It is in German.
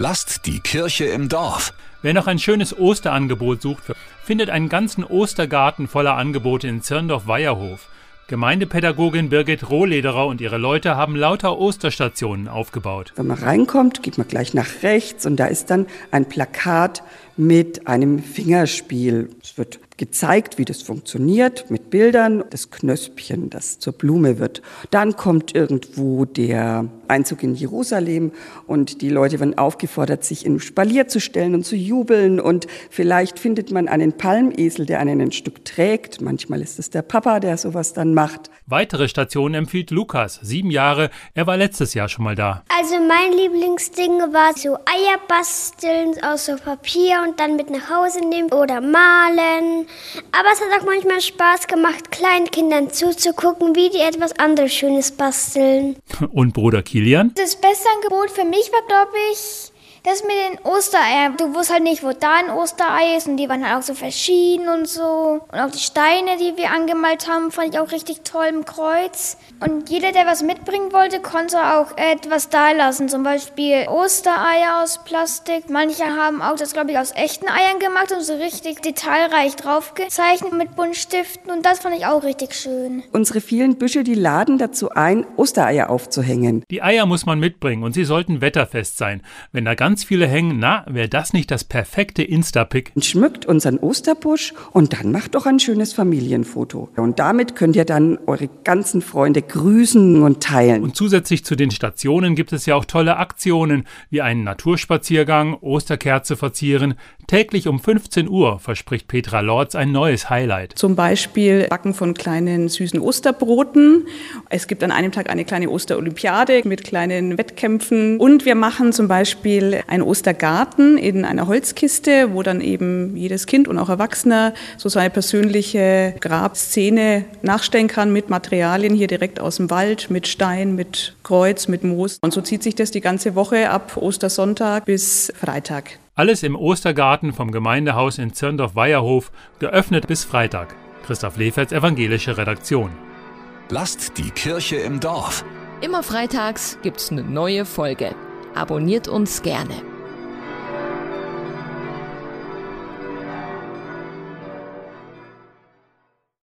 Lasst die Kirche im Dorf. Wer noch ein schönes Osterangebot sucht, findet einen ganzen Ostergarten voller Angebote in Zirndorf-Weierhof. Gemeindepädagogin Birgit Rohlederer und ihre Leute haben lauter Osterstationen aufgebaut. Wenn man reinkommt, geht man gleich nach rechts und da ist dann ein Plakat mit einem Fingerspiel. Es wird gezeigt, wie das funktioniert mit Bildern, das Knöspchen, das zur Blume wird. Dann kommt irgendwo der Einzug in Jerusalem und die Leute werden aufgefordert, sich in Spalier zu stellen und zu jubeln und vielleicht findet man einen Palmesel, der einen ein Stück trägt. Manchmal ist es der Papa, der sowas dann macht. Weitere Stationen empfiehlt Lukas, sieben Jahre. Er war letztes Jahr schon mal da. Also mein Lieblingsding war so Eier basteln aus so Papier und dann mit nach Hause nehmen oder malen. Aber es hat auch manchmal Spaß gemacht, kleinen Kindern zuzugucken, wie die etwas anderes Schönes basteln. Und Bruder Kilian? Das beste Angebot für mich war, glaube ich, das mit den Ostereiern. Du wusstest halt nicht, wo da ein Osterei ist und die waren halt auch so verschieden und so. Und auch die Steine, die wir angemalt haben, fand ich auch richtig toll im Kreuz. Und jeder, der was mitbringen wollte, konnte auch etwas da lassen. Zum Beispiel Ostereier aus Plastik. Manche haben auch das, glaube ich, aus echten Eiern gemacht und so richtig detailreich draufgezeichnet mit Buntstiften. Und das fand ich auch richtig schön. Unsere vielen Büsche, die laden dazu ein, Ostereier aufzuhängen. Die Eier muss man mitbringen und sie sollten wetterfest sein. Wenn da ganz viele hängen, na, wäre das nicht das perfekte Insta-Pick? Schmückt unseren Osterbusch und dann macht doch ein schönes Familienfoto. Und damit könnt ihr dann eure ganzen Freunde grüßen und teilen. Und zusätzlich zu den Stationen gibt es ja auch tolle Aktionen, wie einen Naturspaziergang, Osterkerze verzieren. Täglich um 15 Uhr verspricht Petra Lorz ein neues Highlight. Zum Beispiel Backen von kleinen süßen Osterbroten. Es gibt an einem Tag eine kleine Osterolympiade mit kleinen Wettkämpfen. Und wir machen zum Beispiel einen Ostergarten in einer Holzkiste, wo dann eben jedes Kind und auch Erwachsener so seine persönliche Grabszene nachstellen kann mit Materialien hier direkt aus dem Wald, mit Stein, mit Kreuz, mit Moos. Und so zieht sich das die ganze Woche ab Ostersonntag bis Freitag. Alles im Ostergarten vom Gemeindehaus in Zirndorf-Weierhof, geöffnet bis Freitag. Christoph Leferts evangelische Redaktion. Lasst die Kirche im Dorf. Immer freitags gibt's eine neue Folge. Abonniert uns gerne.